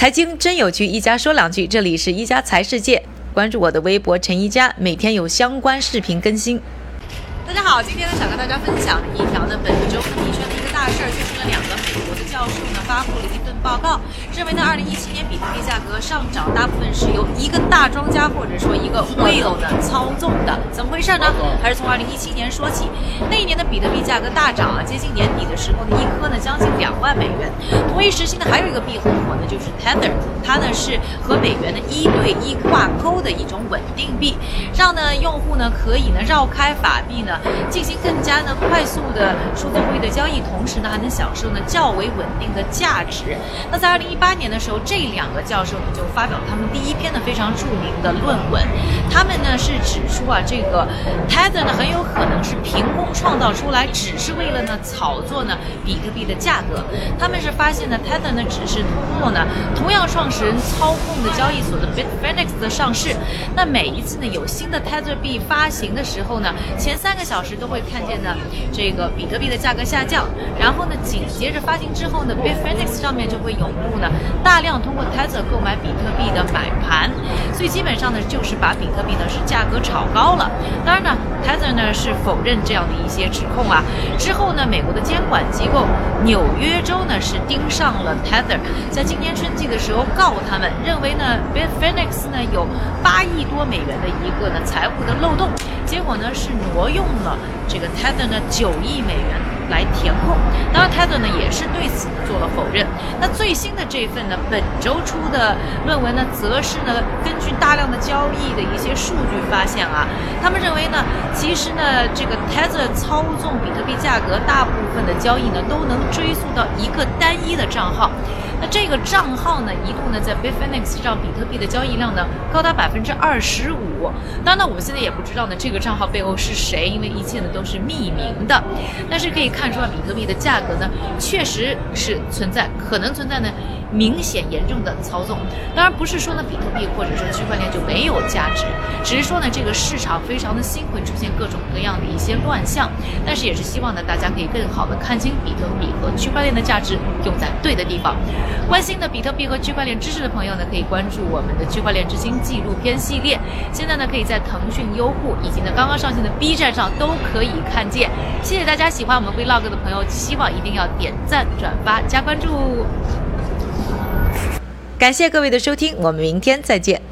财经真有趣，一家说两句。这里是一家财世界，关注我的微博陈一家，每天有相关视频更新。大家好，今天呢想跟大家分享一条呢本周币圈的一个大事儿，就是呢两个美国的教授呢发布了一份报告，认为呢二零一七年比特币价格上涨大部分是由一个大庄家或者说一个 whale 呢操纵的，怎么回事呢？还是从二零一七年说起，那一年的比特币价格大涨啊，接近年底的时候呢，一颗呢将近两万美元。同一时期呢，还有一个币很火呢，就是 Tether，它呢是和美元的一对一挂钩的一种稳定币，让呢用户呢可以呢绕开法币呢。进行更加呢快速的数字货币的交易，同时呢还能享受呢较为稳定的价值。那在二零一八年的时候，这两个教授呢就发表他们第一篇的非常著名的论文。他们呢是指出啊，这个 Tether 呢很有可能是凭空创造出来，只是为了呢炒作呢比特币的价格。他们是发现呢 Tether 呢只是通过呢同样创始人操控的交易所的 Bitfinex 的上市。那每一次呢有新的 Tether 币发行的时候呢，前三个小时都会看见呢，这个比特币的价格下降，然后呢，紧接着发行之后呢，Bitfinex 上面就会涌入呢大量通过 Tether 购买比特币的买盘，所以基本上呢就是把比特币呢是价格炒高了。当然呢，Tether 呢是否认这样的一些指控啊。之后呢，美国的监管机构纽约州呢是盯上了 Tether，在今年春季的时候告他们，认为呢 Bitfinex 呢有八亿多美元的一个呢财务的漏洞。结果呢是挪用了这个 Tether 呢九亿美元来填空，当然 Tether 呢也是对此做了否认。那最新的这份呢本周出的论文呢，则是呢根据大量的交易的一些数据发现啊，他们认为呢，其实呢这个 Tether 操纵比特币价格大部分的交易呢，都能追溯到一个单一的账号。那这个账号呢，一度呢在 Bitfinex 上比特币的交易量呢高达百分之二十五。当然呢，我们现在也不知道呢这个账号背后是谁，因为一切呢都是匿名的。但是可以看出啊，比特币的价格呢确实是存在可能存在呢。明显严重的操纵，当然不是说呢比特币或者说区块链就没有价值，只是说呢这个市场非常的新，会出现各种各样的一些乱象。但是也是希望呢大家可以更好的看清比特币和区块链的价值，用在对的地方。关心的比特币和区块链知识的朋友呢，可以关注我们的区块链之星纪录片系列。现在呢可以在腾讯、优酷以及呢刚刚上线的 B 站上都可以看见。谢谢大家喜欢我们 Vlog 的朋友，希望一定要点赞、转发、加关注。感谢各位的收听，我们明天再见。